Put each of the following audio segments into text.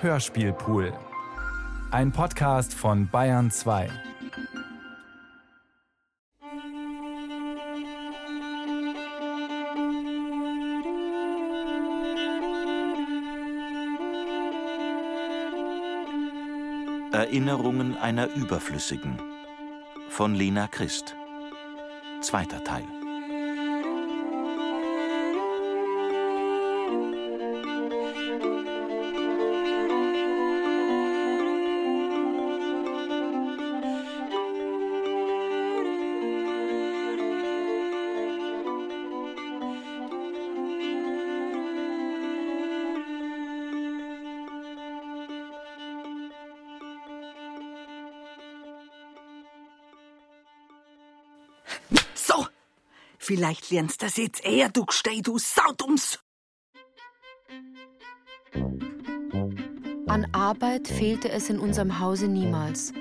Hörspielpool. Ein Podcast von Bayern 2. Erinnerungen einer Überflüssigen von Lena Christ. Zweiter Teil. Vielleicht lernst das jetzt eher, du Gstei, du Saudums. An Arbeit fehlte es in unserem Hause niemals.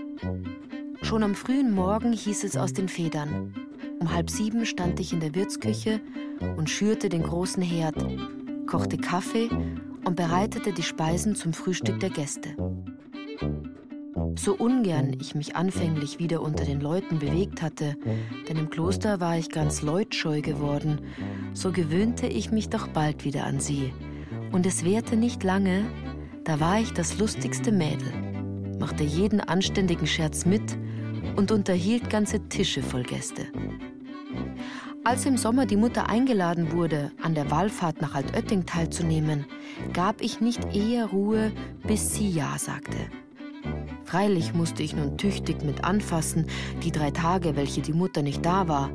Schon am frühen Morgen hieß es aus den Federn. Um halb sieben stand ich in der Wirtsküche und schürte den großen Herd, kochte Kaffee und bereitete die Speisen zum Frühstück der Gäste. So ungern ich mich anfänglich wieder unter den Leuten bewegt hatte, denn im Kloster war ich ganz leutscheu geworden, so gewöhnte ich mich doch bald wieder an sie. Und es währte nicht lange, da war ich das lustigste Mädel, machte jeden anständigen Scherz mit und unterhielt ganze Tische voll Gäste. Als im Sommer die Mutter eingeladen wurde, an der Wallfahrt nach Altötting teilzunehmen, gab ich nicht eher Ruhe, bis sie Ja sagte. Freilich musste ich nun tüchtig mit anfassen, die drei Tage, welche die Mutter nicht da war.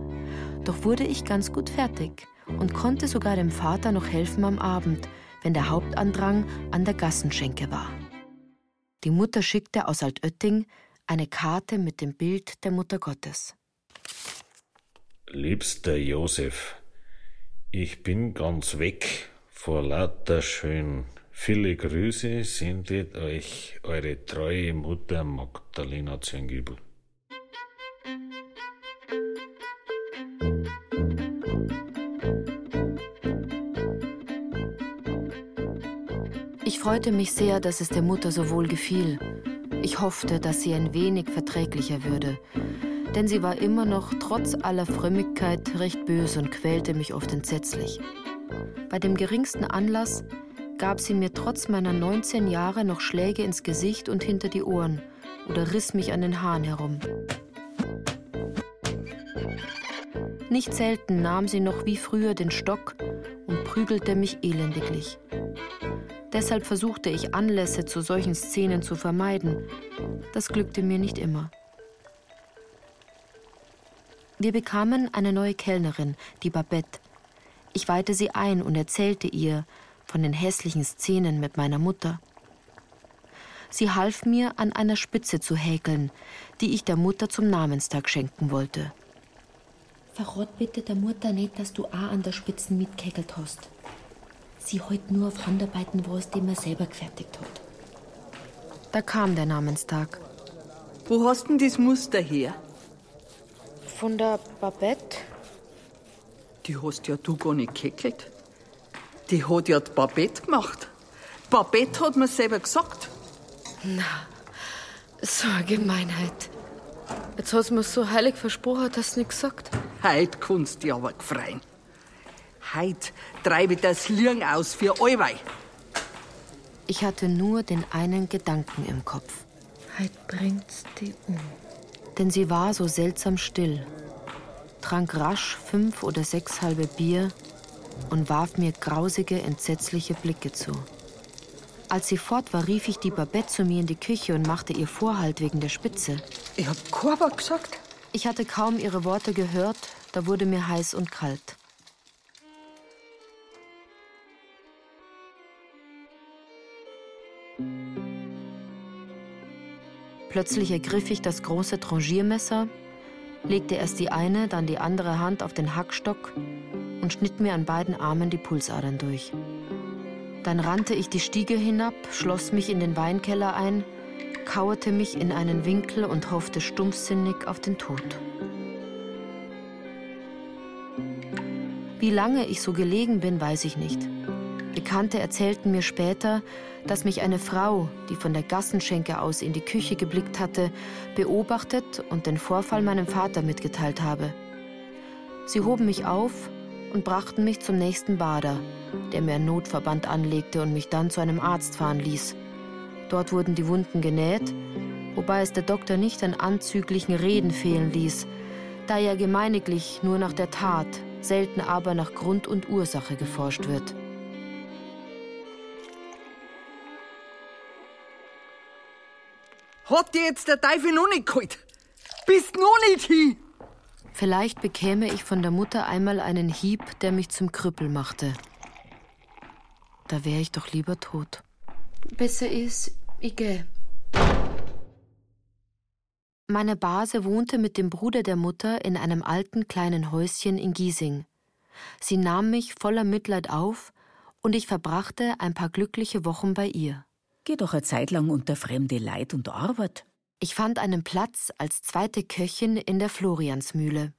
Doch wurde ich ganz gut fertig und konnte sogar dem Vater noch helfen am Abend, wenn der Hauptandrang an der Gassenschenke war. Die Mutter schickte aus Altötting eine Karte mit dem Bild der Mutter Gottes. Liebster Josef, ich bin ganz weg vor lauter schön. Viele Grüße sendet euch eure treue Mutter Magdalena Zengibel. Ich freute mich sehr, dass es der Mutter so wohl gefiel. Ich hoffte, dass sie ein wenig verträglicher würde, denn sie war immer noch trotz aller Frömmigkeit recht böse und quälte mich oft entsetzlich. Bei dem geringsten Anlass gab sie mir trotz meiner 19 Jahre noch Schläge ins Gesicht und hinter die Ohren oder riss mich an den Haaren herum. Nicht selten nahm sie noch wie früher den Stock und prügelte mich elendiglich. Deshalb versuchte ich Anlässe zu solchen Szenen zu vermeiden. Das glückte mir nicht immer. Wir bekamen eine neue Kellnerin, die Babette. Ich weihte sie ein und erzählte ihr von den hässlichen Szenen mit meiner Mutter. Sie half mir, an einer Spitze zu häkeln, die ich der Mutter zum Namenstag schenken wollte. Verrat bitte der Mutter nicht, dass du auch an der Spitze mitgehäkelt hast. Sie halt nur auf Handarbeiten was, die man selber gefertigt hat. Da kam der Namenstag. Wo hast denn das Muster her? Von der Babette? Die hast ja du gar nicht gehäkelt. Die hat ja die Babette gemacht. Babette hat mir selber gesagt. Na, so eine Gemeinheit. Jetzt hast du mir so heilig versprochen, dass du nicht gesagt. Heut kannst du aber gefreien. Heut treibe ich das Lirn aus für allweil. Ich hatte nur den einen Gedanken im Kopf. Heut bringt's die um. Denn sie war so seltsam still, trank rasch fünf oder sechs halbe Bier und warf mir grausige, entsetzliche Blicke zu. Als sie fort war, rief ich die Babette zu mir in die Küche und machte ihr Vorhalt wegen der Spitze. Ich hab Wort gesagt. Ich hatte kaum ihre Worte gehört, da wurde mir heiß und kalt. Plötzlich ergriff ich das große Trangiermesser, legte erst die eine, dann die andere Hand auf den Hackstock und schnitt mir an beiden Armen die Pulsadern durch. Dann rannte ich die Stiege hinab, schloss mich in den Weinkeller ein, kauerte mich in einen Winkel und hoffte stumpfsinnig auf den Tod. Wie lange ich so gelegen bin, weiß ich nicht. Bekannte erzählten mir später, dass mich eine Frau, die von der Gassenschenke aus in die Küche geblickt hatte, beobachtet und den Vorfall meinem Vater mitgeteilt habe. Sie hoben mich auf und brachten mich zum nächsten Bader, der mir einen Notverband anlegte und mich dann zu einem Arzt fahren ließ. Dort wurden die Wunden genäht, wobei es der Doktor nicht an anzüglichen Reden fehlen ließ, da ja gemeiniglich nur nach der Tat, selten aber nach Grund und Ursache geforscht wird. Hat dir jetzt der Teufel noch nicht geholt? Bist noch nicht hin? Vielleicht bekäme ich von der Mutter einmal einen Hieb, der mich zum Krüppel machte. Da wäre ich doch lieber tot. Besser ist, ich gehe. Meine Base wohnte mit dem Bruder der Mutter in einem alten kleinen Häuschen in Giesing. Sie nahm mich voller Mitleid auf und ich verbrachte ein paar glückliche Wochen bei ihr. Geh doch eine Zeit lang unter fremde Leid und Arbeit. Ich fand einen Platz als zweite Köchin in der Floriansmühle.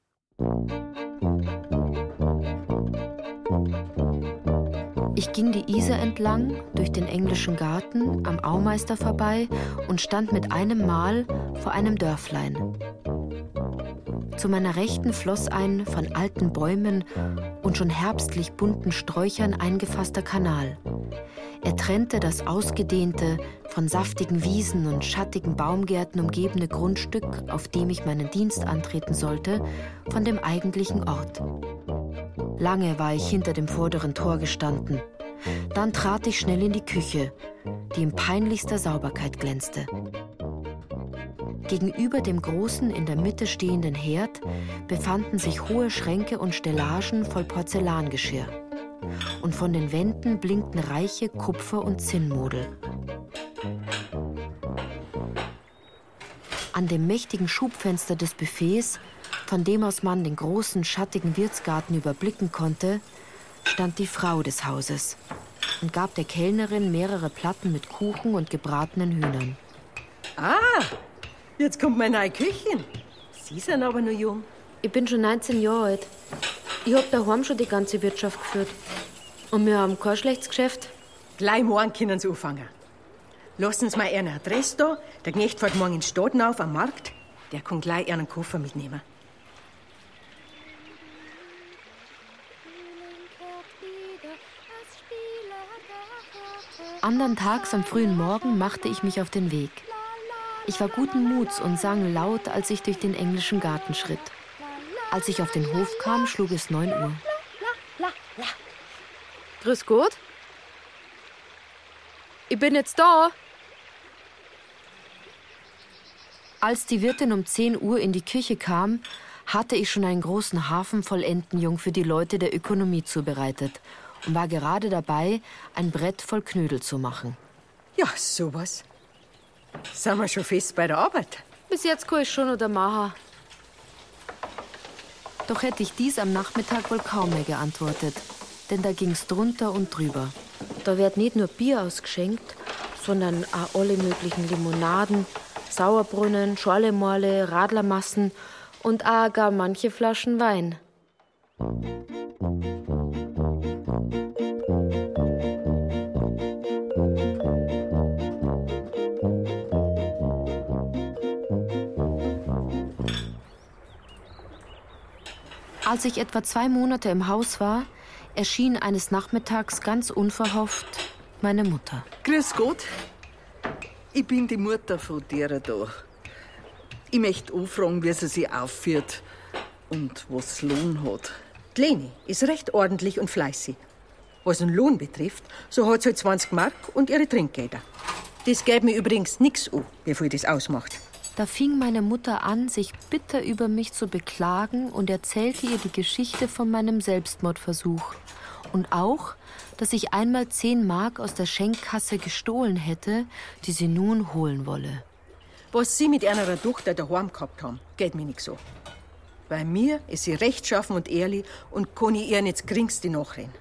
Ich ging die Isar entlang, durch den englischen Garten, am Aumeister vorbei und stand mit einem Mal vor einem Dörflein. Zu meiner Rechten floss ein von alten Bäumen und schon herbstlich bunten Sträuchern eingefasster Kanal. Er trennte das ausgedehnte, von saftigen Wiesen und schattigen Baumgärten umgebene Grundstück, auf dem ich meinen Dienst antreten sollte, von dem eigentlichen Ort. Lange war ich hinter dem vorderen Tor gestanden. Dann trat ich schnell in die Küche, die in peinlichster Sauberkeit glänzte. Gegenüber dem großen in der Mitte stehenden Herd befanden sich hohe Schränke und Stellagen voll Porzellangeschirr und von den Wänden blinkten reiche Kupfer- und Zinnmodel. An dem mächtigen Schubfenster des Buffets, von dem aus man den großen, schattigen Wirtsgarten überblicken konnte, stand die Frau des Hauses und gab der Kellnerin mehrere Platten mit Kuchen und gebratenen Hühnern. Ah, jetzt kommt meine neue Köchin. Sie sind aber nur jung. Ich bin schon 19 Jahre alt. Ich hab daheim schon die ganze Wirtschaft geführt. Und wir haben kein schlechtes Geschäft. Gleich morgen können Sie anfangen. Lassen Sie mal eine Adresse da. Der Knecht fährt morgen in Staden auf am Markt. Der kann gleich einen Koffer mitnehmen. Andern Tags am frühen Morgen machte ich mich auf den Weg. Ich war guten Muts und sang laut, als ich durch den englischen Garten schritt. Als ich auf den Hof kam, schlug es neun Uhr. Grüß Gott. Ich bin jetzt da. Als die Wirtin um 10 Uhr in die Küche kam, hatte ich schon einen großen Hafen voll Entenjung für die Leute der Ökonomie zubereitet und war gerade dabei, ein Brett voll Knödel zu machen. Ja, sowas. Sind wir schon fest bei der Arbeit? Bis jetzt kann ich schon oder machen. Doch hätte ich dies am Nachmittag wohl kaum mehr geantwortet, denn da ging's drunter und drüber. Da wird nicht nur Bier ausgeschenkt, sondern auch alle möglichen Limonaden, Sauerbrunnen, Schorlemorle, Radlermassen und auch gar manche Flaschen Wein. Als ich etwa zwei Monate im Haus war, erschien eines Nachmittags ganz unverhofft meine Mutter. Grüß Gott. Ich bin die Mutter von derer da. Ich möchte anfragen, wie sie sich aufführt und was Lohn hat. Die Leni ist recht ordentlich und fleißig. Was den Lohn betrifft, so hat sie halt 20 Mark und ihre Trinkgelder. Das geht mir übrigens nichts an, wie viel das ausmacht. Da fing meine Mutter an, sich bitter über mich zu beklagen und erzählte ihr die Geschichte von meinem Selbstmordversuch. Und auch, dass ich einmal zehn Mark aus der Schenkkasse gestohlen hätte, die sie nun holen wolle. Was Sie mit einer Tochter daheim gehabt haben, geht mir nicht so. Bei mir ist sie rechtschaffen und ehrlich und kann ich ihr nicht geringste nachrennen.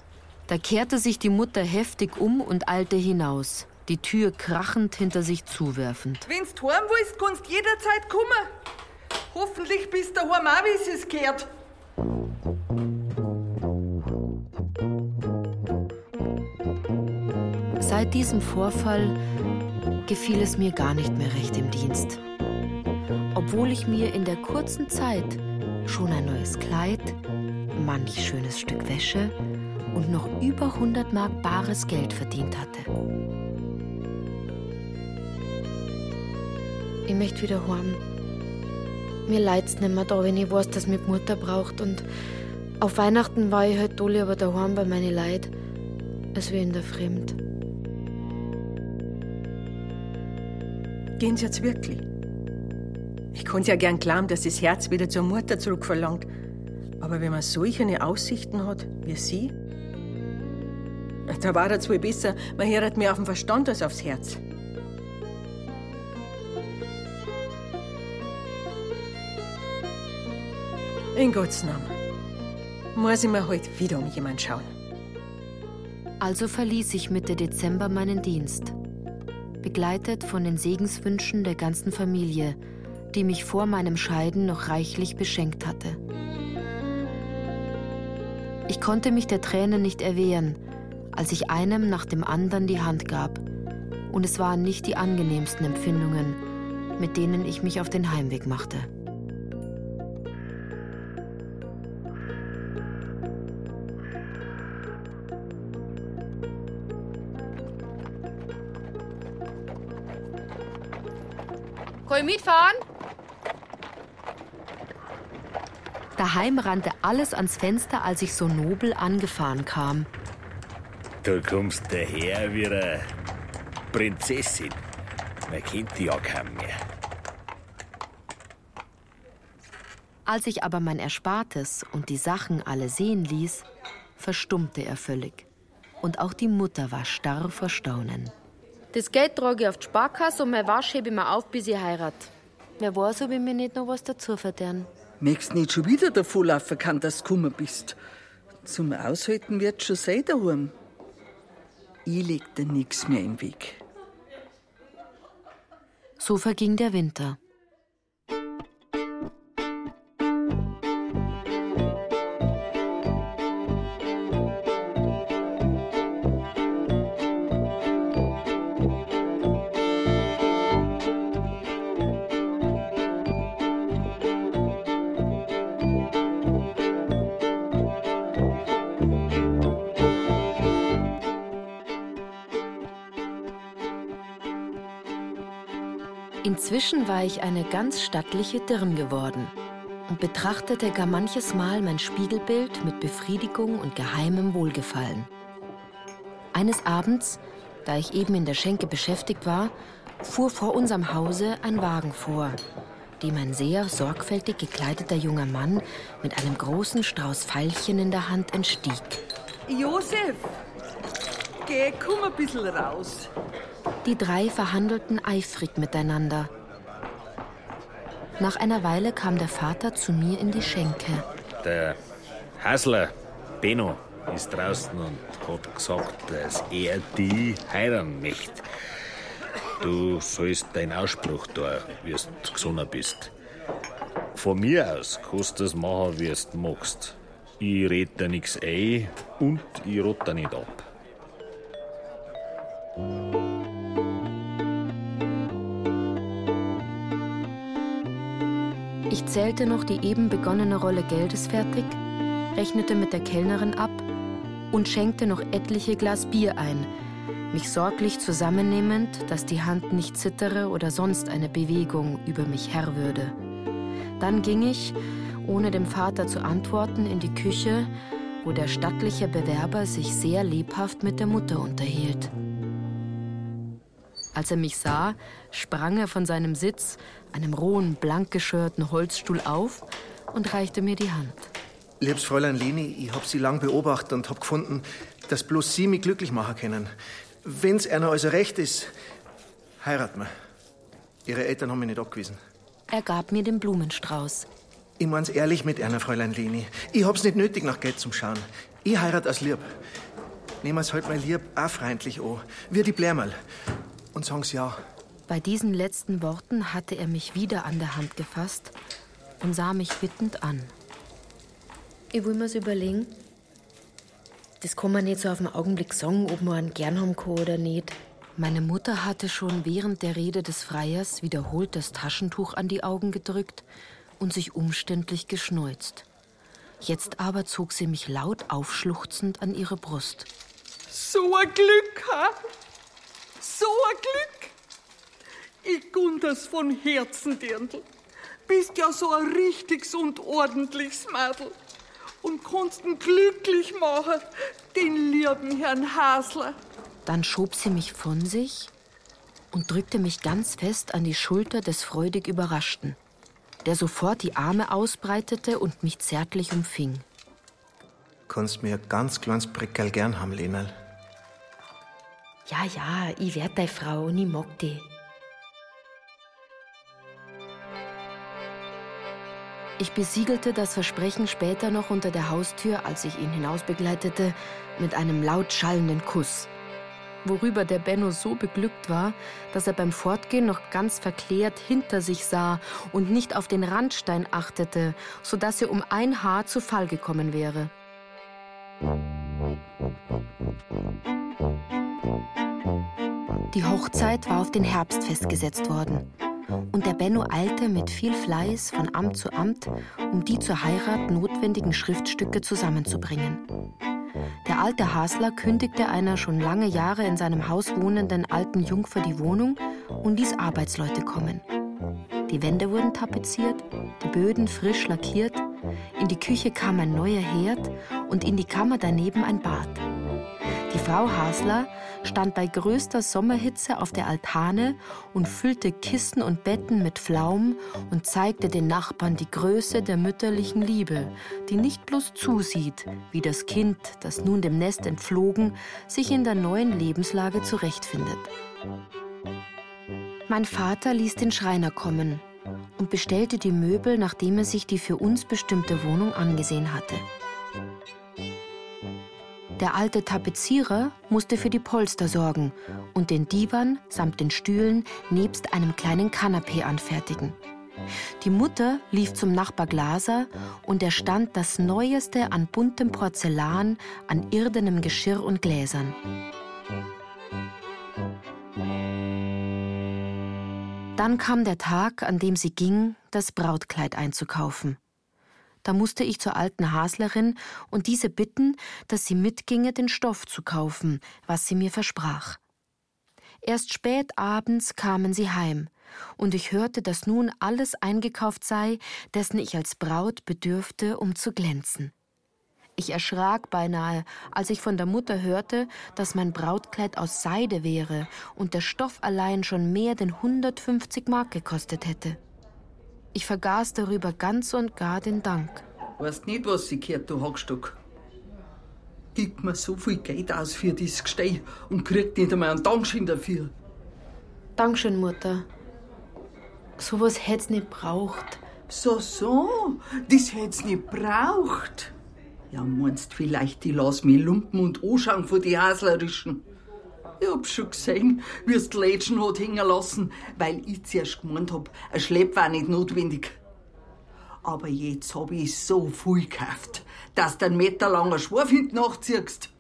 Da kehrte sich die Mutter heftig um und eilte hinaus, die Tür krachend hinter sich zuwerfend. Wenn's heim willst, kannst jederzeit kommen. Hoffentlich bist du daheim auch, wie es gehört. Seit diesem Vorfall gefiel es mir gar nicht mehr recht im Dienst. Obwohl ich mir in der kurzen Zeit schon ein neues Kleid, manch schönes Stück Wäsche und noch über 100 Mark bares Geld verdient hatte. Ich möchte wieder heim. Mir leid's nimmer da, wenn ich weiß, dass mich Mutter braucht. Und auf Weihnachten war ich halt alle aber daheim bei meine Leid, als wir in der Fremd. Gehen Sie jetzt wirklich? Ich konnte ja gern glauben, dass das Herz wieder zur Mutter zurückverlangt. Aber wenn man solche Aussichten hat wie Sie, da war es wohl besser, man hört mehr auf den Verstand als aufs Herz. In Gottes Namen muss ich mir heute wieder um jemand schauen. Also verließ ich Mitte Dezember meinen Dienst, begleitet von den Segenswünschen der ganzen Familie, die mich vor meinem Scheiden noch reichlich beschenkt hatte. Ich konnte mich der Tränen nicht erwehren, als ich einem nach dem anderen die Hand gab, und es waren nicht die angenehmsten Empfindungen, mit denen ich mich auf den Heimweg machte. Kann ich mitfahren? Daheim rannte alles ans Fenster, als ich so nobel angefahren kam. Du kommst daher wie eine Prinzessin. Man kennt die ja kaum mehr. Als ich aber mein Erspartes und die Sachen alle sehen ließ, verstummte er völlig. Und auch die Mutter war starr vor Staunen. Das Geld trage ich auf die Sparkasse und mein Wasch hebe ich mir auf, bis ich heirat. Wer weiß, ob ich mir nicht noch was dazu verdienen. Möchtest nicht schon wieder davon laufen kann, dass du gekommen bist. Zum Aushalten wird schon sein daheim. Ich leg dir nichts mehr im Weg. So verging der Winter. Inzwischen war ich eine ganz stattliche Dirn geworden und betrachtete gar manches Mal mein Spiegelbild mit Befriedigung und geheimem Wohlgefallen. Eines Abends, da ich eben in der Schenke beschäftigt war, fuhr vor unserem Hause ein Wagen vor, dem ein sehr sorgfältig gekleideter junger Mann mit einem großen Strauß Veilchen in der Hand entstieg. Josef, geh, komm ein bisschen raus. Die drei verhandelten eifrig miteinander. Nach einer Weile kam der Vater zu mir in die Schenke. Der Hasler, Benno, ist draußen und hat gesagt, dass er die heiraten möchte. Du sollst deinen Ausspruch da, wie du gesonnen bist. Von mir aus kannst du das machen, wie du magst. Ich red dir nichts ein und ich rot dir nicht ab. Ich zählte noch die eben begonnene Rolle Geldes fertig, rechnete mit der Kellnerin ab und schenkte noch etliche Glas Bier ein, mich sorglich zusammennehmend, dass die Hand nicht zittere oder sonst eine Bewegung über mich Herr würde. Dann ging ich, ohne dem Vater zu antworten, in die Küche, wo der stattliche Bewerber sich sehr lebhaft mit der Mutter unterhielt. Als er mich sah, sprang er von seinem Sitz, einem rohen, blank geschörten Holzstuhl auf und reichte mir die Hand. Liebes Fräulein Leni, ich hab Sie lang beobachtet und hab gefunden, dass bloß Sie mich glücklich machen können. Wenn's einer also recht ist, heiraten wir. Ihre Eltern haben mich nicht abgewiesen. Er gab mir den Blumenstrauß. Ich mein's ehrlich mit einer, Fräulein Leni. Ich hab's nicht nötig, nach Geld zum Schauen. Ich heirat aus Lieb. Nehmen Wir's halt mal lieb auch freundlich an. Wie die Blärmal. Und sagen's ja. Bei diesen letzten Worten hatte er mich wieder an der Hand gefasst und sah mich bittend an. Ich will mir's überlegen. das kann man nicht so auf den Augenblick sagen, ob man einen gern haben kann oder nicht. Meine Mutter hatte schon während der Rede des Freiers wiederholt das Taschentuch an die Augen gedrückt und sich umständlich geschneuzt. Jetzt aber zog sie mich laut aufschluchzend an ihre Brust. So ein Glück, ha? So ein Glück! Ich gun das von Herzen, Dirndl. Bist ja so ein richtiges und ordentliches Mädel. Und kannst ihn glücklich machen, den lieben Herrn Hasler. Dann schob sie mich von sich und drückte mich ganz fest an die Schulter des freudig Überraschten, der sofort die Arme ausbreitete und mich zärtlich umfing. Kannst mir ein ganz kleines Brickerl gern haben, Lenal. Ja, ja, ich werd deine Frau und ich mag die. Ich besiegelte das Versprechen später noch unter der Haustür, als ich ihn hinausbegleitete, mit einem laut schallenden Kuss. Worüber der Benno so beglückt war, dass er beim Fortgehen noch ganz verklärt hinter sich sah und nicht auf den Randstein achtete, so dass er um ein Haar zu Fall gekommen wäre. Die Hochzeit war auf den Herbst festgesetzt worden. Und der Benno eilte mit viel Fleiß von Amt zu Amt, um die zur Heirat notwendigen Schriftstücke zusammenzubringen. Der alte Hasler kündigte einer schon lange Jahre in seinem Haus wohnenden alten Jungfer die Wohnung und ließ Arbeitsleute kommen. Die Wände wurden tapeziert, die Böden frisch lackiert, in die Küche kam ein neuer Herd und in die Kammer daneben ein Bad. Die Frau Hasler stand bei größter Sommerhitze auf der Altane und füllte Kissen und Betten mit Pflaumen und zeigte den Nachbarn die Größe der mütterlichen Liebe, die nicht bloß zusieht, wie das Kind, das nun dem Nest entflogen, sich in der neuen Lebenslage zurechtfindet. Mein Vater ließ den Schreiner kommen und bestellte die Möbel, nachdem er sich die für uns bestimmte Wohnung angesehen hatte. Der alte Tapezierer musste für die Polster sorgen und den Divan samt den Stühlen nebst einem kleinen Kanapee anfertigen. Die Mutter lief zum Nachbar Glaser und er stand das Neueste an buntem Porzellan, an irdenem Geschirr und Gläsern. Dann kam der Tag, an dem sie ging, das Brautkleid einzukaufen. Da musste ich zur alten Haslerin und diese bitten, dass sie mitginge, den Stoff zu kaufen, was sie mir versprach. Erst spät abends kamen sie heim, und ich hörte, dass nun alles eingekauft sei, dessen ich als Braut bedürfte, um zu glänzen. Ich erschrak beinahe, als ich von der Mutter hörte, dass mein Brautkleid aus Seide wäre und der Stoff allein schon mehr denn 150 Mark gekostet hätte. Ich vergaß darüber ganz und gar den Dank. Weißt nicht, was sie gehört, du Hackstock. Gibt mir so viel Geld aus für dieses Gesteh und kriegt nicht einmal einen Dankeschön dafür. Dankeschön, Mutter. Sowas hätt's nicht braucht. So, so, das hätt's nicht braucht. Ja, meinst vielleicht, die lass mich lumpen und anschauen von die Haslerischen. Ich hab schon gesehen, wie es die Lädchen hat hängen lassen, weil ich zuerst gemeint hab, ein Schlepp war nicht notwendig. Aber jetzt hab ich so viel gekauft, dass du einen Meter langer Schwarf hinten nachziehst.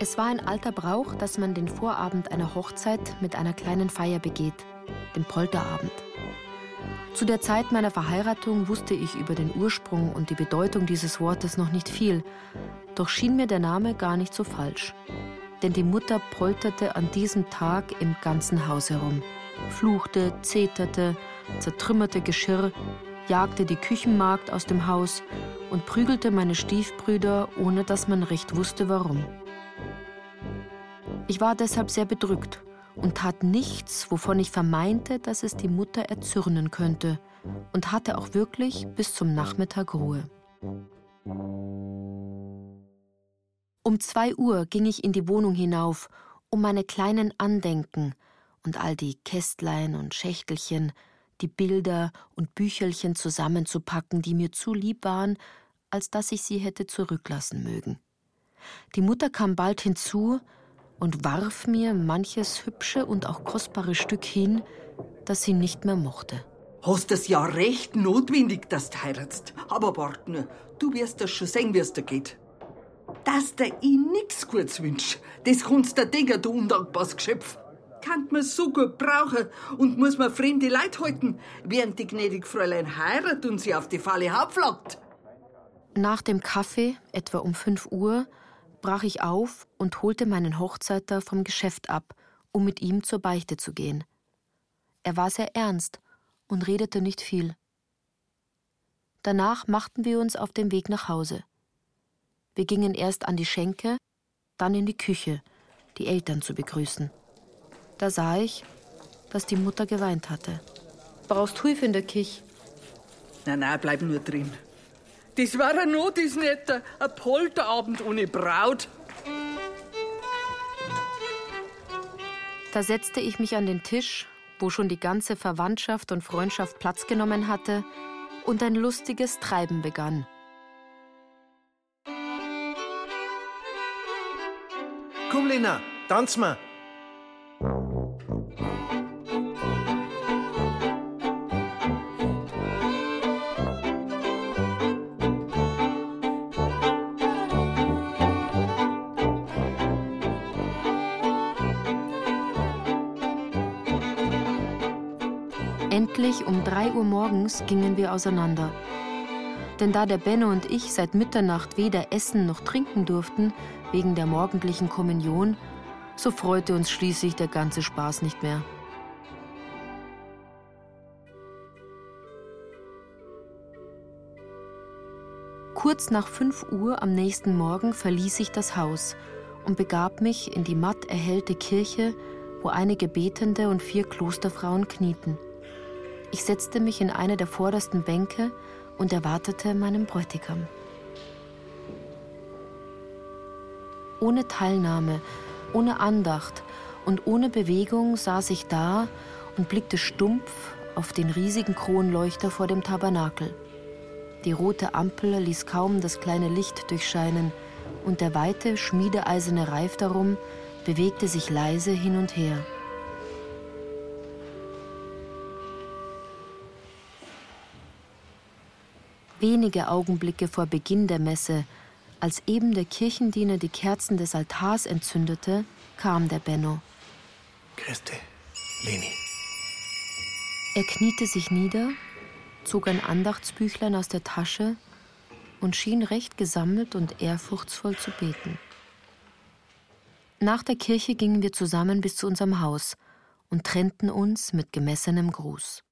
Es war ein alter Brauch, dass man den Vorabend einer Hochzeit mit einer kleinen Feier begeht, dem Polterabend. Zu der Zeit meiner Verheiratung wusste ich über den Ursprung und die Bedeutung dieses Wortes noch nicht viel, doch schien mir der Name gar nicht so falsch. Denn die Mutter polterte an diesem Tag im ganzen Haus herum, fluchte, zeterte, zertrümmerte Geschirr, jagte die Küchenmagd aus dem Haus und prügelte meine Stiefbrüder, ohne dass man recht wusste warum. Ich war deshalb sehr bedrückt und tat nichts, wovon ich vermeinte, dass es die Mutter erzürnen könnte, und hatte auch wirklich bis zum Nachmittag Ruhe. Um zwei Uhr ging ich in die Wohnung hinauf, um meine kleinen Andenken und all die Kästlein und Schächtelchen, die Bilder und Büchelchen zusammenzupacken, die mir zu lieb waren, als dass ich sie hätte zurücklassen mögen. Die Mutter kam bald hinzu, und warf mir manches hübsche und auch kostbare Stück hin, das sie nicht mehr mochte. Hast es ja recht notwendig, dass du heiratst. Aber wart nur, du wirst das schon sehen, wie es dir geht. Dass der ich nix Gutes wünsch, das kannst du denken, du undankbares Geschöpf. Kann man so gut brauchen und muss man fremde Leute halten, während die gnädige Fräulein heiratet und sie auf die Falle hauptflaggt. Nach dem Kaffee, etwa um 5 Uhr, brach ich auf und holte meinen Hochzeiter vom Geschäft ab, um mit ihm zur Beichte zu gehen. Er war sehr ernst und redete nicht viel. Danach machten wir uns auf den Weg nach Hause. Wir gingen erst an die Schenke, dann in die Küche, die Eltern zu begrüßen. Da sah ich, dass die Mutter geweint hatte. Brauchst Hilfe in der Küche? Nein, nein, bleib nur drin. Das war ein Not, ist nicht ein Polterabend ohne Braut. Da setzte ich mich an den Tisch, wo schon die ganze Verwandtschaft und Freundschaft Platz genommen hatte, und ein lustiges Treiben begann. Komm, Lena, tanz mal. Endlich um 3 Uhr morgens gingen wir auseinander. Denn da der Benno und ich seit Mitternacht weder essen noch trinken durften, wegen der morgendlichen Kommunion, so freute uns schließlich der ganze Spaß nicht mehr. Kurz nach 5 Uhr am nächsten Morgen verließ ich das Haus und begab mich in die matt erhellte Kirche, wo einige Betende und vier Klosterfrauen knieten. Ich setzte mich in eine der vordersten Bänke und erwartete meinen Bräutigam. Ohne Teilnahme, ohne Andacht und ohne Bewegung saß ich da und blickte stumpf auf den riesigen Kronleuchter vor dem Tabernakel. Die rote Ampel ließ kaum das kleine Licht durchscheinen, und der weite, schmiedeeiserne Reif darum bewegte sich leise hin und her. Wenige Augenblicke vor Beginn der Messe, als eben der Kirchendiener die Kerzen des Altars entzündete, kam der Benno. Christi, Leni. Er kniete sich nieder, zog ein Andachtsbüchlein aus der Tasche und schien recht gesammelt und ehrfurchtsvoll zu beten. Nach der Kirche gingen wir zusammen bis zu unserem Haus und trennten uns mit gemessenem Gruß.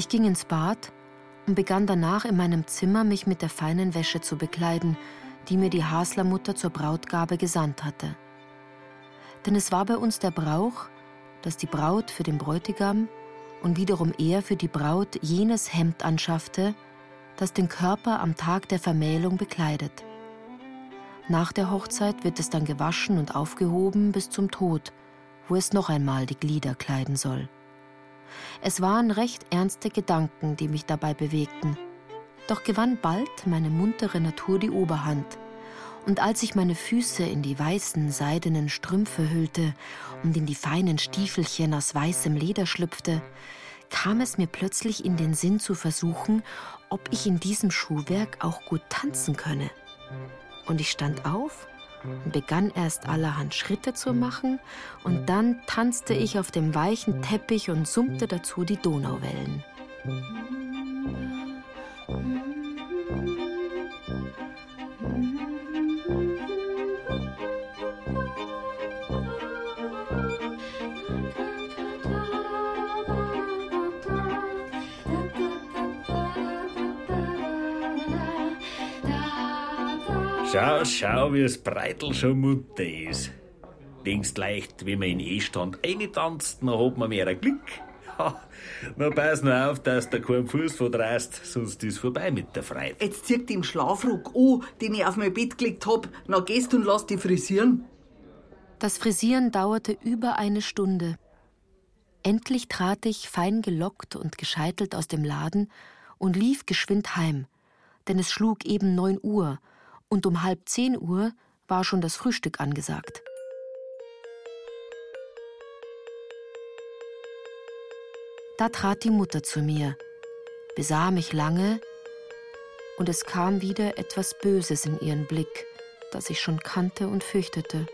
Ich ging ins Bad und begann danach in meinem Zimmer, mich mit der feinen Wäsche zu bekleiden, die mir die Haslermutter zur Brautgabe gesandt hatte. Denn es war bei uns der Brauch, dass die Braut für den Bräutigam und wiederum er für die Braut jenes Hemd anschaffte, das den Körper am Tag der Vermählung bekleidet. Nach der Hochzeit wird es dann gewaschen und aufgehoben bis zum Tod, wo es noch einmal die Glieder kleiden soll. Es waren recht ernste Gedanken, die mich dabei bewegten. Doch gewann bald meine muntere Natur die Oberhand. Und als ich meine Füße in die weißen, seidenen Strümpfe hüllte und in die feinen Stiefelchen aus weißem Leder schlüpfte, kam es mir plötzlich in den Sinn zu versuchen, ob ich in diesem Schuhwerk auch gut tanzen könne. Und ich stand auf begann erst allerhand Schritte zu machen, und dann tanzte ich auf dem weichen Teppich und summte dazu die Donauwellen. Schau, schau, wie das Breitel schon Mutter ist. Denkst leicht, wie man in E-Stand tanzt, dann hat man mehr Glück. Ha, na pass nur auf, dass der keinen Fuß verdreist, sonst ist vorbei mit der Freude. Jetzt zieh den Schlafrock an, den ich auf mein Bett gelegt hab. Na gehst und lass dich frisieren. Das Frisieren dauerte über eine Stunde. Endlich trat ich fein gelockt und gescheitelt aus dem Laden und lief geschwind heim, denn es schlug eben neun Uhr Und um halb zehn Uhr war schon das Frühstück angesagt. Da trat die Mutter zu mir, besah mich lange, und es kam wieder etwas Böses in ihren Blick, das ich schon kannte und fürchtete.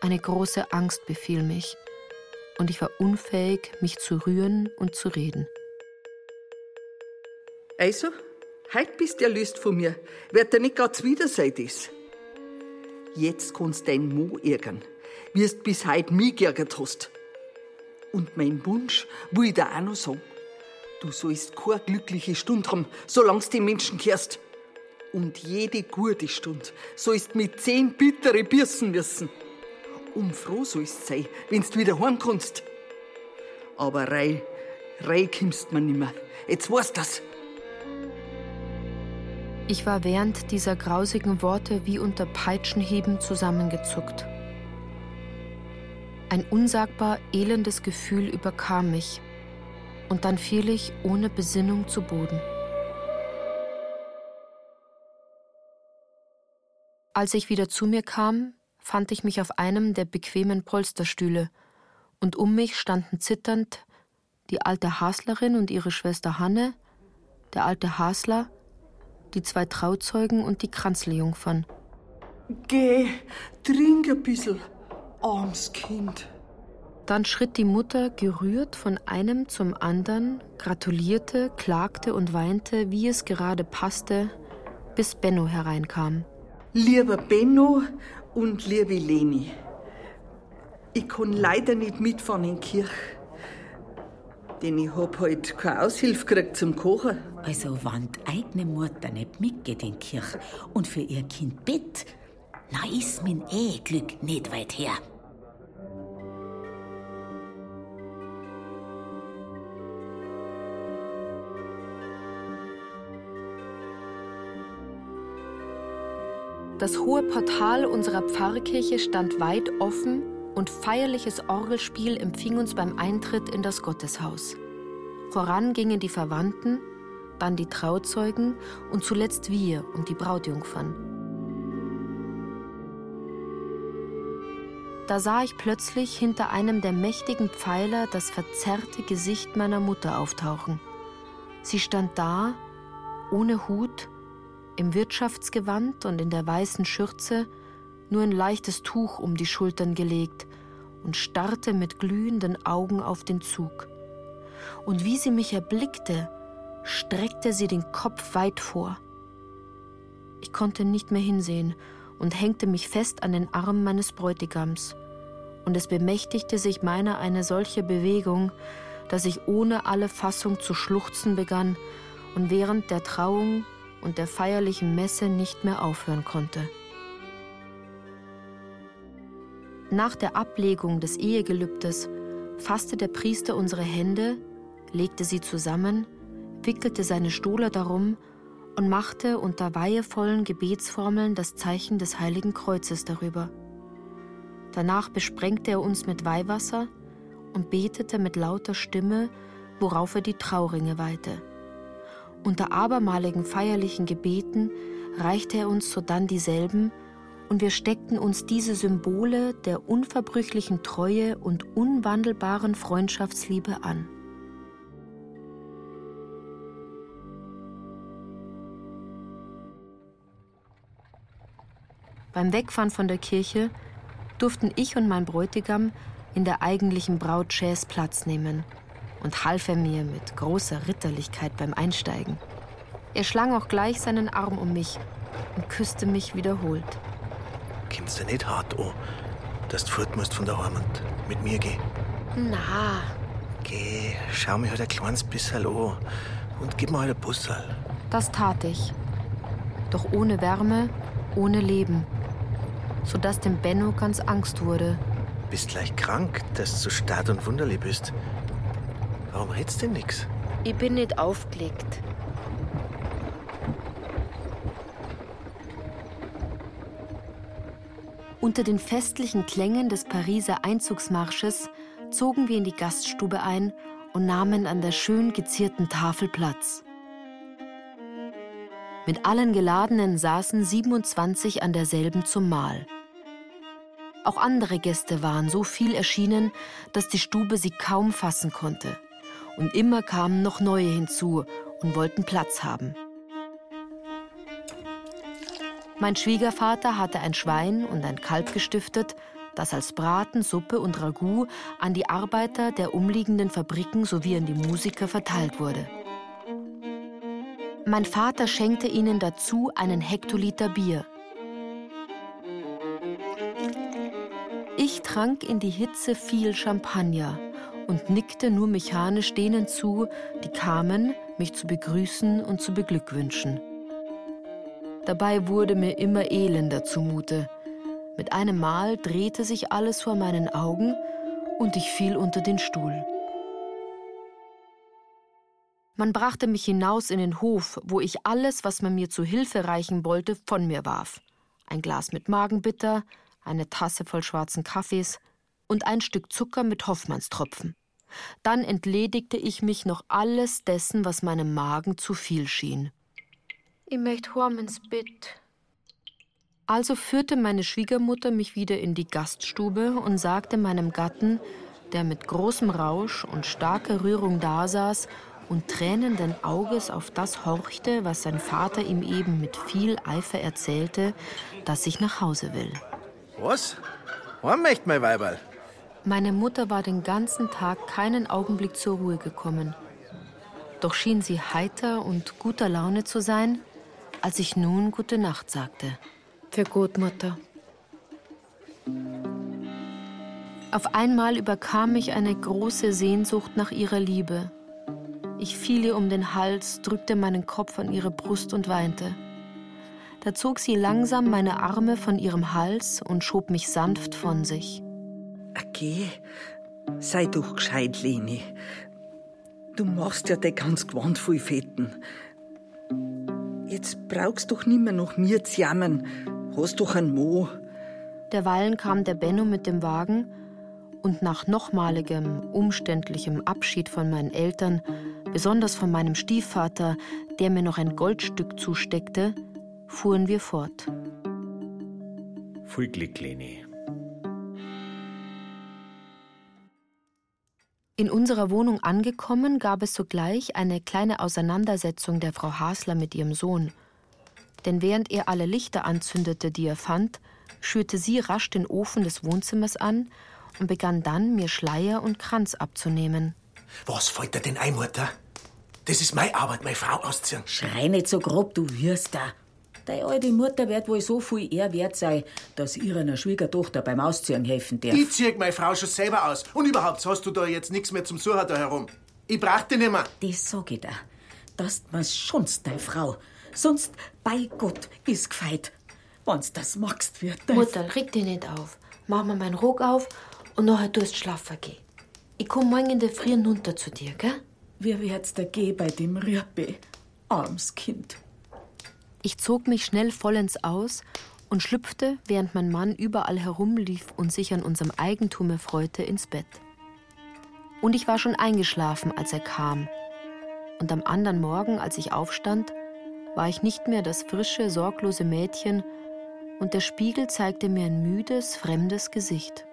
Eine große Angst befiel mich, und ich war unfähig, mich zu rühren und zu reden. Also, heute bist du erlöst von mir. Wird dir nicht ganz wieder sein, das. Jetzt kannst dein Mo ärgern, wie du bis heute mich geärgert hast. Und mein Wunsch will ich dir auch noch sagen. Du sollst keine glückliche Stunde haben, solange du den Menschen kehrst. Und jede gute Stunde sollst mit zehn bittere Birsen müssen. Um froh sollst sein, wenn's wieder heim kannst. Aber rei, rei kommst man nimmer. Jetzt weißt das. Ich war während dieser grausigen Worte wie unter Peitschenhieben zusammengezuckt. Ein unsagbar elendes Gefühl überkam mich, und dann fiel ich ohne Besinnung zu Boden. Als ich wieder zu mir kam, fand ich mich auf einem der bequemen Polsterstühle, und um mich standen zitternd die alte Haslerin und ihre Schwester Hanne, der alte Hasler, die zwei Trauzeugen und die Kranzlejungfern. Geh, trink ein bisschen, armes Kind. Dann schritt die Mutter gerührt von einem zum anderen, gratulierte, klagte und weinte, wie es gerade passte, bis Benno hereinkam. Lieber Benno und liebe Leni, ich kann leider nicht mitfahren in die Kirche. Denn ich hab halt keine Aushilfe gekriegt zum Kochen. Also, wenn die eigene Mutter nicht mitgeht in die Kirche und für ihr Kind bett, na ist mein Eheglück nicht weit her. Das hohe Portal unserer Pfarrkirche stand weit offen und feierliches Orgelspiel empfing uns beim Eintritt in das Gotteshaus. Voran gingen die Verwandten, dann die Trauzeugen und zuletzt wir und die Brautjungfern. Da sah ich plötzlich hinter einem der mächtigen Pfeiler das verzerrte Gesicht meiner Mutter auftauchen. Sie stand da, ohne Hut im Wirtschaftsgewand und in der weißen Schürze, nur ein leichtes Tuch um die Schultern gelegt und starrte mit glühenden Augen auf den Zug. Und wie sie mich erblickte, streckte sie den Kopf weit vor. Ich konnte nicht mehr hinsehen und hängte mich fest an den Arm meines Bräutigams. Und es bemächtigte sich meiner eine solche Bewegung, dass ich ohne alle Fassung zu schluchzen begann und während der Trauung und der feierlichen Messe nicht mehr aufhören konnte. Nach der Ablegung des Ehegelübdes fasste der Priester unsere Hände, legte sie zusammen, wickelte seine Stola darum und machte unter weihevollen Gebetsformeln das Zeichen des Heiligen Kreuzes darüber. Danach besprengte er uns mit Weihwasser und betete mit lauter Stimme, worauf er die Trauringe weihte. Unter abermaligen feierlichen Gebeten reichte er uns sodann dieselben, und wir steckten uns diese Symbole der unverbrüchlichen Treue und unwandelbaren Freundschaftsliebe an. Beim Wegfahren von der Kirche durften ich und mein Bräutigam in der eigentlichen Brautchaise Platz nehmen und half er mir mit großer Ritterlichkeit beim Einsteigen. Er schlang auch gleich seinen Arm um mich und küsste mich wiederholt. Kennst du nicht hart an, dass du fort musst von der Heimat? Mit mir geh. Na. Geh, schau mich halt ein kleines bisschen an und gib mir halt ein Bussal. Das tat ich. Doch ohne Wärme, ohne Leben. Sodass dem Benno ganz Angst wurde. Bist leicht krank, dass du so stark und wunderlich bist. Warum redst du denn nix? Ich bin nicht aufgelegt. Unter den festlichen Klängen des Pariser Einzugsmarsches zogen wir in die Gaststube ein und nahmen an der schön gezierten Tafel Platz. Mit allen Geladenen saßen 27 an derselben zum Mahl. Auch andere Gäste waren so viel erschienen, dass die Stube sie kaum fassen konnte. Und immer kamen noch neue hinzu und wollten Platz haben. Mein Schwiegervater hatte ein Schwein und ein Kalb gestiftet, das als Braten, Suppe und Ragout an die Arbeiter der umliegenden Fabriken sowie an die Musiker verteilt wurde. Mein Vater schenkte ihnen dazu einen Hektoliter Bier. Ich trank in die Hitze viel Champagner und nickte nur mechanisch denen zu, die kamen, mich zu begrüßen und zu beglückwünschen. Dabei wurde mir immer elender zumute. Mit einem Mal drehte sich alles vor meinen Augen und ich fiel unter den Stuhl. Man brachte mich hinaus in den Hof, wo ich alles, was man mir zu Hilfe reichen wollte, von mir warf. Ein Glas mit Magenbitter, eine Tasse voll schwarzen Kaffees und ein Stück Zucker mit Hoffmannstropfen. Dann entledigte ich mich noch alles dessen, was meinem Magen zu viel schien. Ich möchte heim ins Bett. Also führte meine Schwiegermutter mich wieder in die Gaststube und sagte meinem Gatten, der mit großem Rausch und starker Rührung dasaß und tränenden Auges auf das horchte, was sein Vater ihm eben mit viel Eifer erzählte, dass ich nach Hause will. Was? Heim möcht mein Weiberl? Meine Mutter war den ganzen Tag keinen Augenblick zur Ruhe gekommen. Doch schien sie heiter und guter Laune zu sein, als ich nun Gute Nacht sagte. Für gut, Mutter. Auf einmal überkam mich eine große Sehnsucht nach ihrer Liebe. Ich fiel ihr um den Hals, drückte meinen Kopf an ihre Brust und weinte. Da zog sie langsam meine Arme von ihrem Hals und schob mich sanft von sich. Okay, sei doch gescheit, Leni. Du machst ja de ganz gewand viel Fetten. Jetzt brauchst doch nimmer noch mir zu jammern. Hast doch ein Mo. Derweilen kam der Benno mit dem Wagen und nach nochmaligem, umständlichem Abschied von meinen Eltern, besonders von meinem Stiefvater, der mir noch ein Goldstück zusteckte, fuhren wir fort. Viel Glück, Leni. In unserer Wohnung angekommen, gab es sogleich eine kleine Auseinandersetzung der Frau Hasler mit ihrem Sohn – denn während er alle Lichter anzündete, die er fand, schürte sie rasch den Ofen des Wohnzimmers an und begann dann, mir Schleier und Kranz abzunehmen. Was fällt dir denn ein, Mutter? Das ist meine Arbeit, meine Frau ausziehen. Schrei nicht so grob, du wirst da. Deine alte Mutter wird wohl so viel eher wert sein, dass ihrer Schwiegertochter beim Ausziehen helfen darf. Ich zieh meine Frau schon selber aus. Und überhaupt hast du da jetzt nichts mehr zum Suchen da herum. Ich brauch dich nicht mehr. Das sag ich dir. Dass man's schonst, deine Frau. Sonst, bei Gott, ist gefeit. Wenn's das magst, wird das. Mutter, reg dich nicht auf. Mach mir meinen Rock auf und nachher tust schlafen gehen. Ich komm morgen in der Früh runter zu dir, gell? Wie wird's da gehen bei dem Riepe? Armes Kind. Ich zog mich schnell vollends aus und schlüpfte, während mein Mann überall herumlief und sich an unserem Eigentum erfreute, ins Bett. Und ich war schon eingeschlafen, als er kam. Und am anderen Morgen, als ich aufstand, war ich nicht mehr das frische, sorglose Mädchen, und der Spiegel zeigte mir ein müdes, fremdes Gesicht.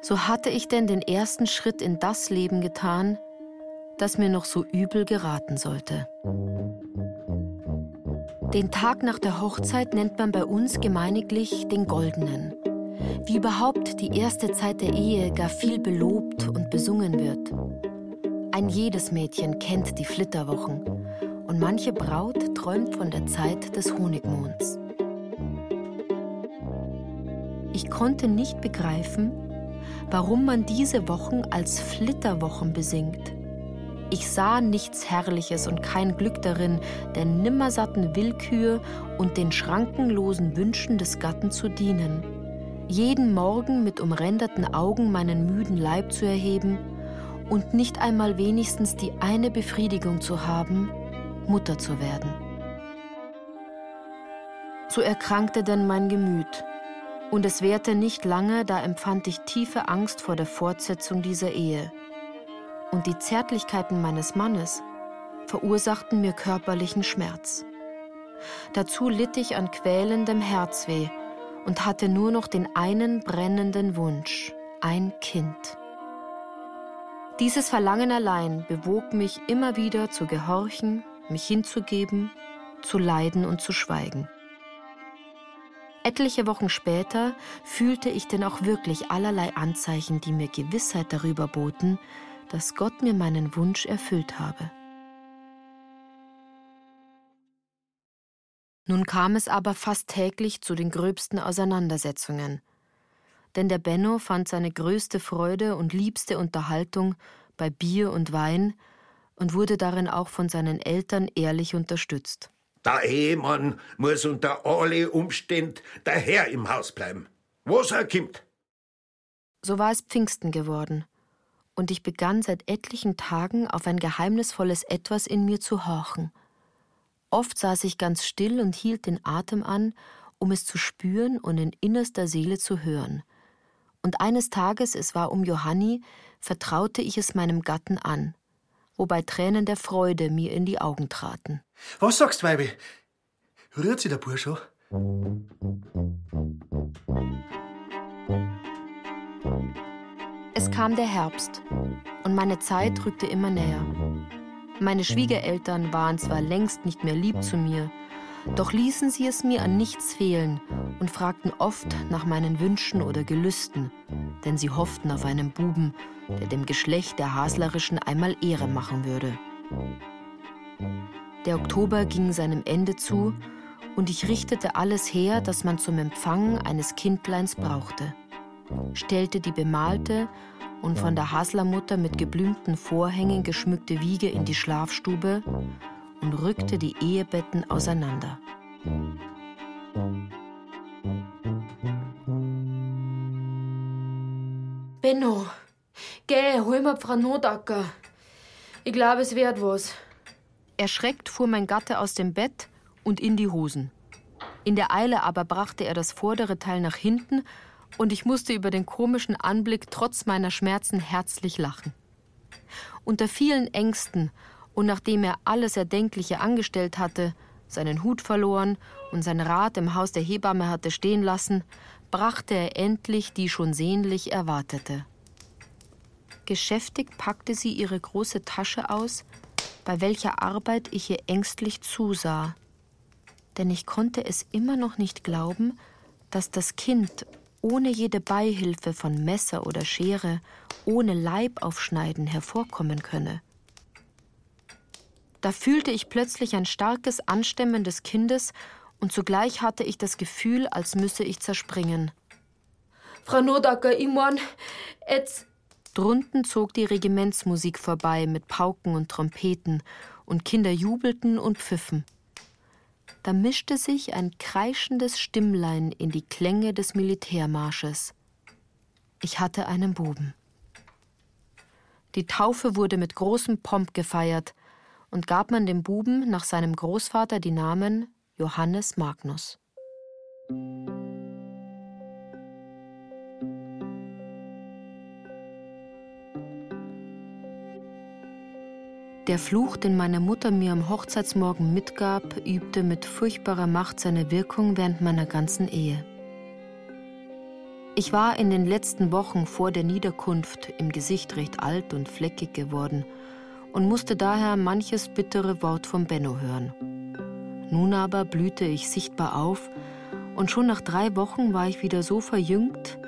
So hatte ich denn den ersten Schritt in das Leben getan, das mir noch so übel geraten sollte. Den Tag nach der Hochzeit nennt man bei uns gemeiniglich den goldenen. Wie überhaupt die erste Zeit der Ehe gar viel belobt und besungen wird. Ein jedes Mädchen kennt die Flitterwochen und manche Braut träumt von der Zeit des Honigmonds. Ich konnte nicht begreifen, warum man diese Wochen als Flitterwochen besingt. Ich sah nichts Herrliches und kein Glück darin, der nimmersatten Willkür und den schrankenlosen Wünschen des Gatten zu dienen. Jeden Morgen mit umränderten Augen meinen müden Leib zu erheben und nicht einmal wenigstens die eine Befriedigung zu haben, Mutter zu werden. So erkrankte denn mein Gemüt, und es währte nicht lange, da empfand ich tiefe Angst vor der Fortsetzung dieser Ehe. Und die Zärtlichkeiten meines Mannes, verursachten mir körperlichen Schmerz. Dazu litt ich an quälendem Herzweh und hatte nur noch den einen brennenden Wunsch, ein Kind. Dieses Verlangen allein bewog mich immer wieder zu gehorchen, mich hinzugeben, zu leiden und zu schweigen. Etliche Wochen später fühlte ich denn auch wirklich allerlei Anzeichen, die mir Gewissheit darüber boten, dass Gott mir meinen Wunsch erfüllt habe. Nun kam es aber fast täglich zu den gröbsten Auseinandersetzungen. Denn der Benno fand seine größte Freude und liebste Unterhaltung bei Bier und Wein und wurde darin auch von seinen Eltern ehrlich unterstützt. Der Ehemann muss unter alle Umstände der Herr im Haus bleiben. Was er kommt. So war es Pfingsten geworden, und ich begann seit etlichen Tagen auf ein geheimnisvolles Etwas in mir zu horchen. Oft saß ich ganz still und hielt den Atem an, um es zu spüren und in innerster Seele zu hören. Und eines Tages, es war um Johanni, vertraute ich es meinem Gatten an wobei Tränen der Freude mir in die Augen traten. Was sagst, Weibi? Rührt sich der Bursch schon? Kam der Herbst und meine Zeit rückte immer näher. Meine Schwiegereltern waren zwar längst nicht mehr lieb zu mir, doch ließen sie es mir an nichts fehlen und fragten oft nach meinen Wünschen oder Gelüsten, denn sie hofften auf einen Buben, der dem Geschlecht der Haslerischen einmal Ehre machen würde. Der Oktober ging seinem Ende zu und ich richtete alles her, das man zum Empfang eines Kindleins brauchte. Stellte die bemalte und von der Haslermutter mit geblümten Vorhängen geschmückte Wiege in die Schlafstube und rückte die Ehebetten auseinander. Benno, geh, hol mir Frau Notacker. Ich glaube, es wird was. Erschreckt fuhr mein Gatte aus dem Bett und in die Hosen. In der Eile aber brachte er das vordere Teil nach hinten und ich musste über den komischen Anblick trotz meiner Schmerzen herzlich lachen. Unter vielen Ängsten und nachdem er alles Erdenkliche angestellt hatte, seinen Hut verloren und sein Rad im Haus der Hebamme hatte stehen lassen, brachte er endlich die schon sehnlich erwartete. Geschäftig packte sie ihre große Tasche aus, bei welcher Arbeit ich ihr ängstlich zusah. Denn ich konnte es immer noch nicht glauben, dass das Kind ohne jede Beihilfe von Messer oder Schere, ohne Leibaufschneiden hervorkommen könne. Da fühlte ich plötzlich ein starkes Anstemmen des Kindes und zugleich hatte ich das Gefühl, als müsse ich zerspringen. Frau Nodacker, ich mein, jetzt. Drunten zog die Regimentsmusik vorbei mit Pauken und Trompeten und Kinder jubelten und pfiffen. Da mischte sich ein kreischendes Stimmlein in die Klänge des Militärmarsches. Ich hatte einen Buben. Die Taufe wurde mit großem Pomp gefeiert, und gab man dem Buben nach seinem Großvater die Namen Johannes Magnus. Der Fluch, den meine Mutter mir am Hochzeitsmorgen mitgab, übte mit furchtbarer Macht seine Wirkung während meiner ganzen Ehe. Ich war in den letzten Wochen vor der Niederkunft im Gesicht recht alt und fleckig geworden und musste daher manches bittere Wort vom Benno hören. Nun aber blühte ich sichtbar auf, und schon nach drei Wochen war ich wieder so verjüngt,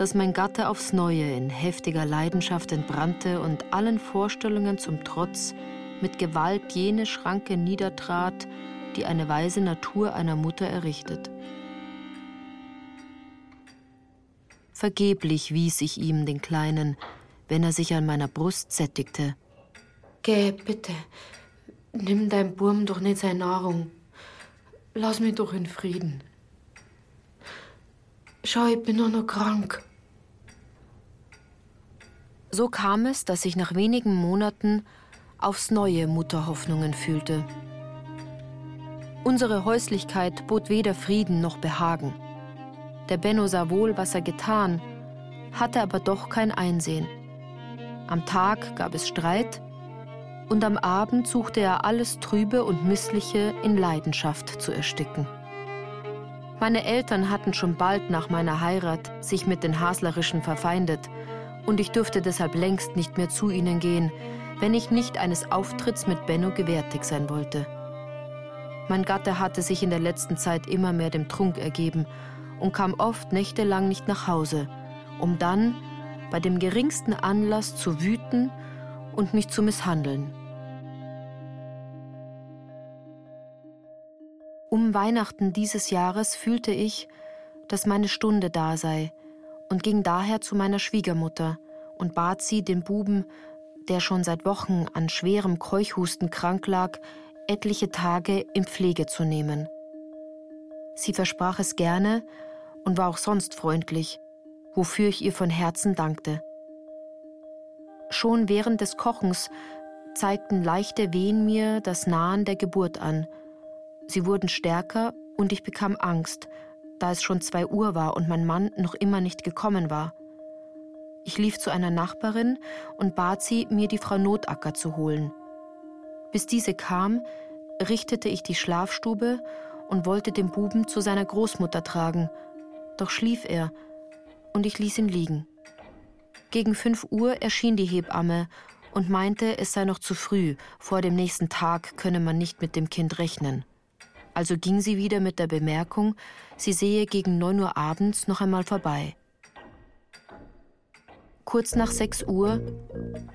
dass mein Gatte aufs Neue in heftiger Leidenschaft entbrannte und allen Vorstellungen zum Trotz mit Gewalt jene Schranke niedertrat, die eine weise Natur einer Mutter errichtet. Vergeblich wies ich ihm den Kleinen, wenn er sich an meiner Brust sättigte Geh, bitte. Nimm dein Burm doch nicht seine Nahrung. Lass mich doch in Frieden. Schau, ich bin nur noch krank. So kam es, dass ich nach wenigen Monaten aufs neue Mutterhoffnungen fühlte. Unsere Häuslichkeit bot weder Frieden noch Behagen. Der Benno sah wohl, was er getan, hatte aber doch kein Einsehen. Am Tag gab es Streit, Und am Abend suchte er alles Trübe und Missliche in Leidenschaft zu ersticken. Meine Eltern hatten schon bald nach meiner Heirat sich mit den Haslerischen verfeindet, und ich durfte deshalb längst nicht mehr zu ihnen gehen, wenn ich nicht eines Auftritts mit Benno gewärtig sein wollte. Mein Gatte hatte sich in der letzten Zeit immer mehr dem Trunk ergeben und kam oft nächtelang nicht nach Hause, um dann bei dem geringsten Anlass zu wüten und mich zu misshandeln. Um Weihnachten dieses Jahres fühlte ich, dass meine Stunde da sei und ging daher zu meiner Schwiegermutter und bat sie, den Buben, der schon seit Wochen an schwerem Keuchhusten krank lag, etliche Tage in Pflege zu nehmen. Sie versprach es gerne und war auch sonst freundlich, wofür ich ihr von Herzen dankte. Schon während des Kochens zeigten leichte Wehen mir das Nahen der Geburt an – Sie wurden stärker und ich bekam Angst, da es schon zwei Uhr war und mein Mann noch immer nicht gekommen war. Ich lief zu einer Nachbarin und bat sie, mir die Frau Notacker zu holen. Bis diese kam, richtete ich die Schlafstube und wollte den Buben zu seiner Großmutter tragen, doch schlief er und ich ließ ihn liegen. Gegen fünf Uhr erschien die Hebamme und meinte, es sei noch zu früh, vor dem nächsten Tag könne man nicht mit dem Kind rechnen also ging sie wieder mit der Bemerkung, sie sehe gegen 9 Uhr abends noch einmal vorbei. Kurz nach 6 Uhr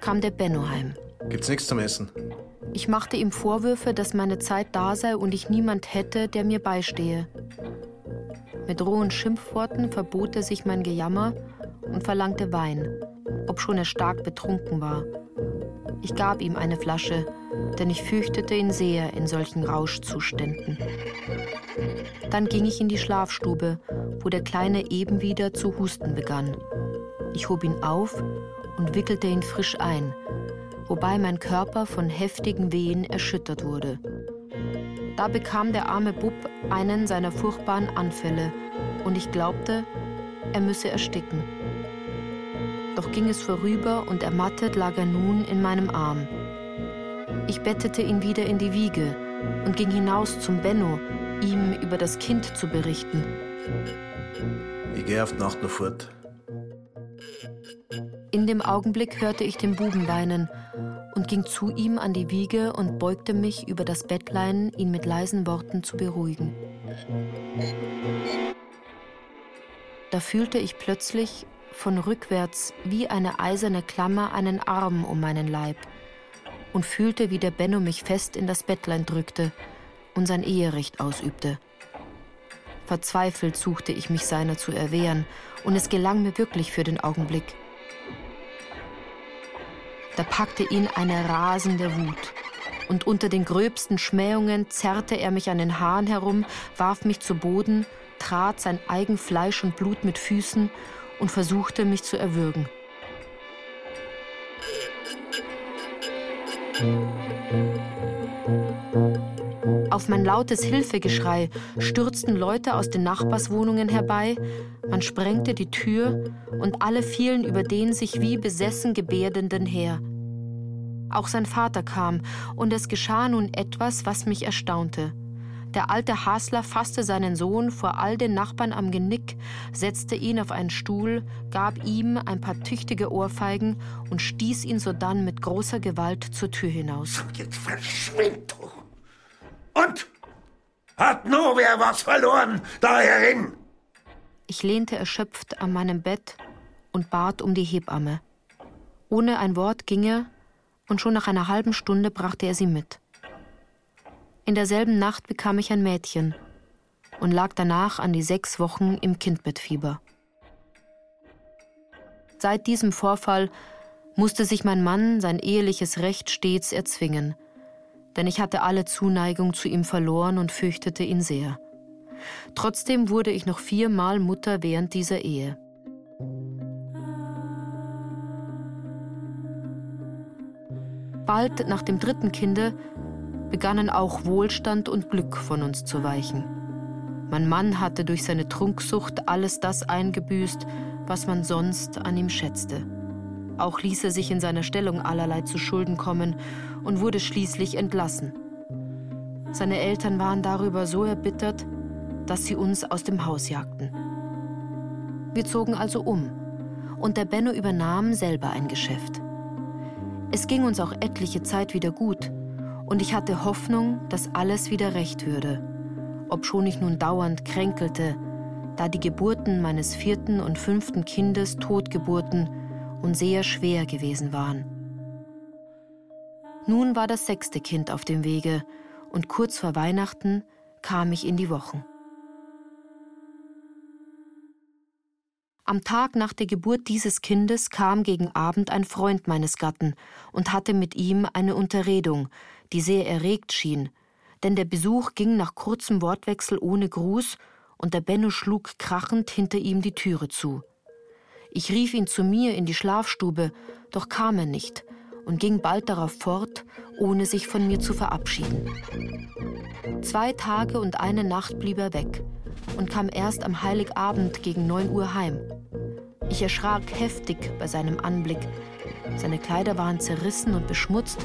kam der Benno heim. Gibt's nichts zum Essen? Ich machte ihm Vorwürfe, dass meine Zeit da sei und ich niemand hätte, der mir beistehe. Mit rohen Schimpfworten verbot er sich mein Gejammer und verlangte Wein, obschon er stark betrunken war. Ich gab ihm eine Flasche, denn ich fürchtete ihn sehr in solchen Rauschzuständen. Dann ging ich in die Schlafstube, wo der Kleine eben wieder zu husten begann. Ich hob ihn auf und wickelte ihn frisch ein, wobei mein Körper von heftigen Wehen erschüttert wurde. Da bekam der arme Bub einen seiner furchtbaren Anfälle und ich glaubte, er müsse ersticken. Doch ging es vorüber und ermattet lag er nun in meinem Arm. Ich bettete ihn wieder in die Wiege und ging hinaus zum Benno, ihm über das Kind zu berichten. Ich gehe auf die Nacht noch fort. In dem Augenblick hörte ich den Buben weinen und ging zu ihm an die Wiege und beugte mich über das Bettlein, ihn mit leisen Worten zu beruhigen. Da fühlte ich plötzlich von rückwärts wie eine eiserne Klammer einen Arm um meinen Leib und fühlte, wie der Benno mich fest in das Bettlein drückte und sein Eherecht ausübte. Verzweifelt suchte ich mich seiner zu erwehren, und es gelang mir wirklich für den Augenblick. Da packte ihn eine rasende Wut, und unter den gröbsten Schmähungen zerrte er mich an den Haaren herum, warf mich zu Boden, trat sein eigen Fleisch und Blut mit Füßen und versuchte, mich zu erwürgen. Auf mein lautes Hilfegeschrei stürzten Leute aus den Nachbarswohnungen herbei, man sprengte die Tür und alle fielen über den sich wie besessen gebärdenden her. Auch sein Vater kam, und es geschah nun etwas, was mich erstaunte. Der alte Hasler fasste seinen Sohn vor all den Nachbarn am Genick, setzte ihn auf einen Stuhl, gab ihm ein paar tüchtige Ohrfeigen und stieß ihn sodann mit großer Gewalt zur Tür hinaus. Jetzt verschwind du! Und? Hat nur wer was verloren, da herin? Ich lehnte erschöpft an meinem Bett und bat um die Hebamme. Ohne ein Wort ging er, und schon nach einer halben Stunde brachte er sie mit. In derselben Nacht bekam ich ein Mädchen und lag danach an die sechs Wochen im Kindbettfieber. Seit diesem Vorfall musste sich mein Mann sein eheliches Recht stets erzwingen, denn ich hatte alle Zuneigung zu ihm verloren und fürchtete ihn sehr. Trotzdem wurde ich noch viermal Mutter während dieser Ehe. Bald nach dem dritten Kinde begannen auch Wohlstand und Glück von uns zu weichen. Mein Mann hatte durch seine Trunksucht alles das eingebüßt, was man sonst an ihm schätzte. Auch ließ er sich in seiner Stellung allerlei zu Schulden kommen und wurde schließlich entlassen. Seine Eltern waren darüber so erbittert, dass sie uns aus dem Haus jagten. Wir zogen also um und der Benno übernahm selber ein Geschäft. Es ging uns auch etliche Zeit wieder gut und ich hatte Hoffnung, dass alles wieder recht würde, obschon ich nun dauernd kränkelte, da die Geburten meines vierten und fünften Kindes Totgeburten und sehr schwer gewesen waren. Nun war das sechste Kind auf dem Wege und kurz vor Weihnachten kam ich in die Wochen. Am Tag nach der Geburt dieses Kindes kam gegen Abend ein Freund meines Gatten und hatte mit ihm eine Unterredung, die sehr erregt schien, denn der Besuch ging nach kurzem Wortwechsel ohne Gruß und der Benno schlug krachend hinter ihm die Türe zu. Ich rief ihn zu mir in die Schlafstube, doch kam er nicht und ging bald darauf fort, ohne sich von mir zu verabschieden. Zwei Tage und eine Nacht blieb er weg, und kam erst am Heiligabend gegen 9 Uhr heim. Ich erschrak heftig bei seinem Anblick. Seine Kleider waren zerrissen und beschmutzt,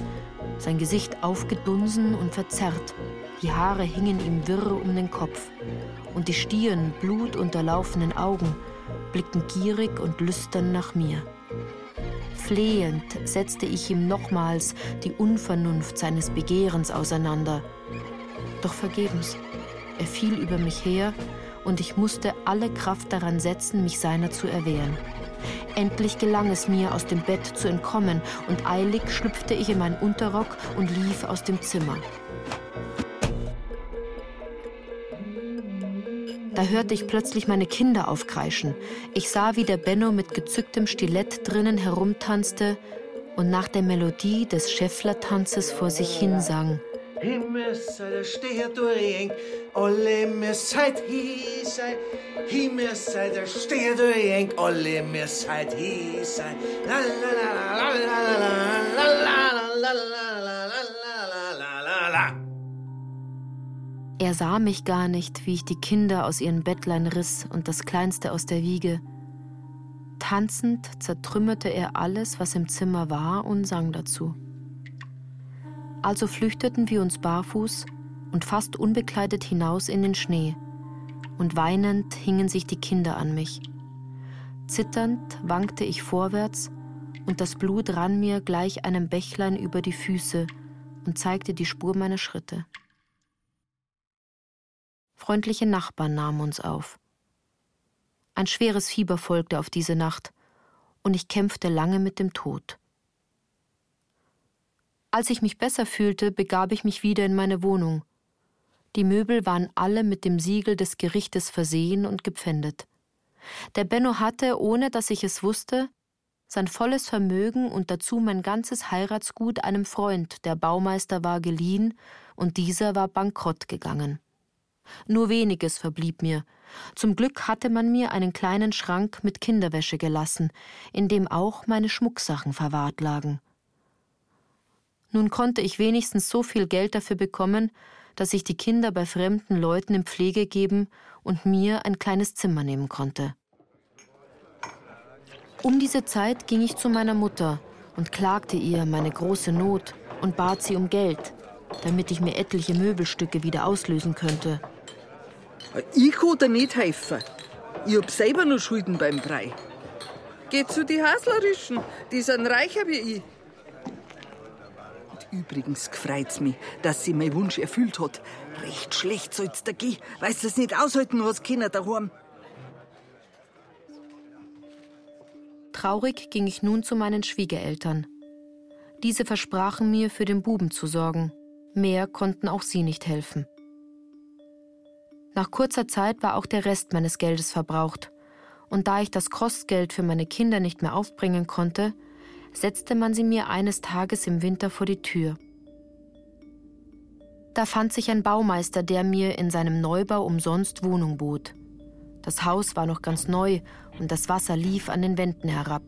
sein Gesicht aufgedunsen und verzerrt. Die Haare hingen ihm wirr um den Kopf und die stieren, blutunterlaufenen Augen blickten gierig und lüstern nach mir. Flehend setzte ich ihm nochmals die Unvernunft seines Begehrens auseinander. Doch vergebens. Er fiel über mich her und ich musste alle Kraft daran setzen, mich seiner zu erwehren. Endlich gelang es mir, aus dem Bett zu entkommen, und eilig schlüpfte ich in meinen Unterrock und lief aus dem Zimmer. Da hörte ich plötzlich meine Kinder aufkreischen. Ich sah, wie der Benno mit gezücktem Stilett drinnen herumtanzte und nach der Melodie des Schäfflertanzes vor sich hin Er sah mich gar nicht, wie ich die Kinder aus ihren Bettlein riss und das Kleinste aus der Wiege. Tanzend zertrümmerte er alles, was im Zimmer war, und sang dazu. Also flüchteten wir uns barfuß und fast unbekleidet hinaus in den Schnee, und weinend hingen sich die Kinder an mich. Zitternd wankte ich vorwärts, und das Blut rann mir gleich einem Bächlein über die Füße und zeigte die Spur meiner Schritte. Freundliche Nachbarn nahmen uns auf. Ein schweres Fieber folgte auf diese Nacht, und ich kämpfte lange mit dem Tod. Als ich mich besser fühlte, begab ich mich wieder in meine Wohnung. Die Möbel waren alle mit dem Siegel des Gerichtes versehen und gepfändet. Der Benno hatte, ohne dass ich es wusste, sein volles Vermögen und dazu mein ganzes Heiratsgut einem Freund, der Baumeister war, geliehen, und dieser war bankrott gegangen. Nur weniges verblieb mir. Zum Glück hatte man mir einen kleinen Schrank mit Kinderwäsche gelassen, in dem auch meine Schmucksachen verwahrt lagen. Nun konnte ich wenigstens so viel Geld dafür bekommen, dass ich die Kinder bei fremden Leuten in Pflege geben und mir ein kleines Zimmer nehmen konnte. Um diese Zeit ging ich zu meiner Mutter und klagte ihr meine große Not und bat sie um Geld, damit ich mir etliche Möbelstücke wieder auslösen könnte. Ich kann dir nicht helfen. Ich hab selber noch Schulden beim Brei. Geh zu die Haslerischen, die sind reicher wie ich. Übrigens freut's mich, dass sie meinen Wunsch erfüllt hat. Recht schlecht soll's da gehen, weil du es nicht aushalten hast Kinder daheim. Traurig ging ich nun zu meinen Schwiegereltern. Diese versprachen mir, für den Buben zu sorgen. Mehr konnten auch sie nicht helfen. Nach kurzer Zeit war auch der Rest meines Geldes verbraucht. Und da ich das Kostgeld für meine Kinder nicht mehr aufbringen konnte, setzte man sie mir eines Tages im Winter vor die Tür. Da fand sich ein Baumeister, der mir in seinem Neubau umsonst Wohnung bot. Das Haus war noch ganz neu und das Wasser lief an den Wänden herab.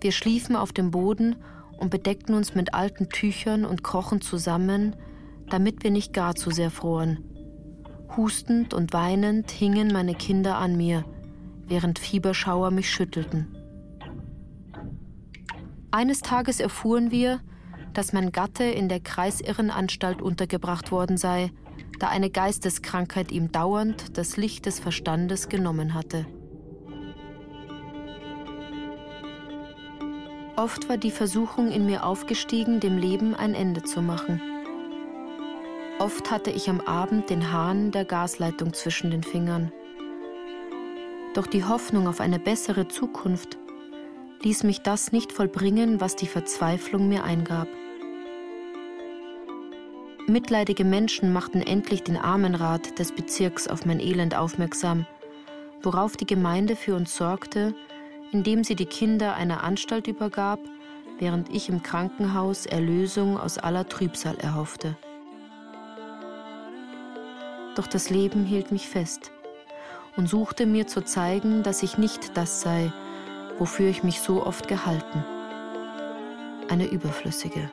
Wir schliefen auf dem Boden und bedeckten uns mit alten Tüchern und krochen zusammen, damit wir nicht gar zu sehr froren. Hustend und weinend hingen meine Kinder an mir, während Fieberschauer mich schüttelten. Eines Tages erfuhren wir, dass mein Gatte in der Kreisirrenanstalt untergebracht worden sei, da eine Geisteskrankheit ihm dauernd das Licht des Verstandes genommen hatte. Oft war die Versuchung in mir aufgestiegen, dem Leben ein Ende zu machen. Oft hatte ich am Abend den Hahn der Gasleitung zwischen den Fingern. Doch die Hoffnung auf eine bessere Zukunft ließ mich das nicht vollbringen, was die Verzweiflung mir eingab. Mitleidige Menschen machten endlich den Armenrat des Bezirks auf mein Elend aufmerksam, worauf die Gemeinde für uns sorgte, indem sie die Kinder einer Anstalt übergab, während ich im Krankenhaus Erlösung aus aller Trübsal erhoffte. Doch das Leben hielt mich fest und suchte mir zu zeigen, dass ich nicht das sei, wofür ich mich so oft gehalten. Eine überflüssige.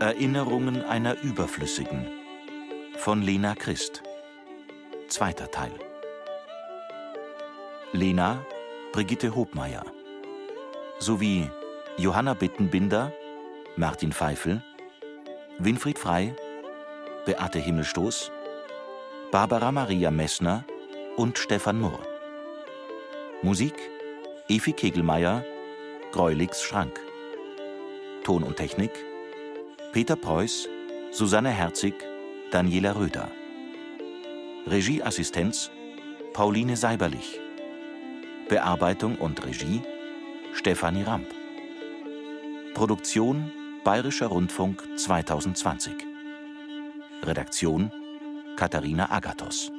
Erinnerungen einer Überflüssigen von Lena Christ. Zweiter Teil. Lena Brigitte Hobmeier sowie Johanna Bittenbinder, Martin Pfeifel, Winfried Frei, Beate Himmelstoß, Barbara Maria Messner und Stefan Murr. Musik Efi Kegelmeier, Greulix Schrank. Ton und Technik Peter Preuß, Susanne Herzig, Daniela Röder. Regieassistenz Pauline Seiberlich. Bearbeitung und Regie Stefanie Ramp. Produktion Bayerischer Rundfunk 2020. Redaktion Katharina Agathos.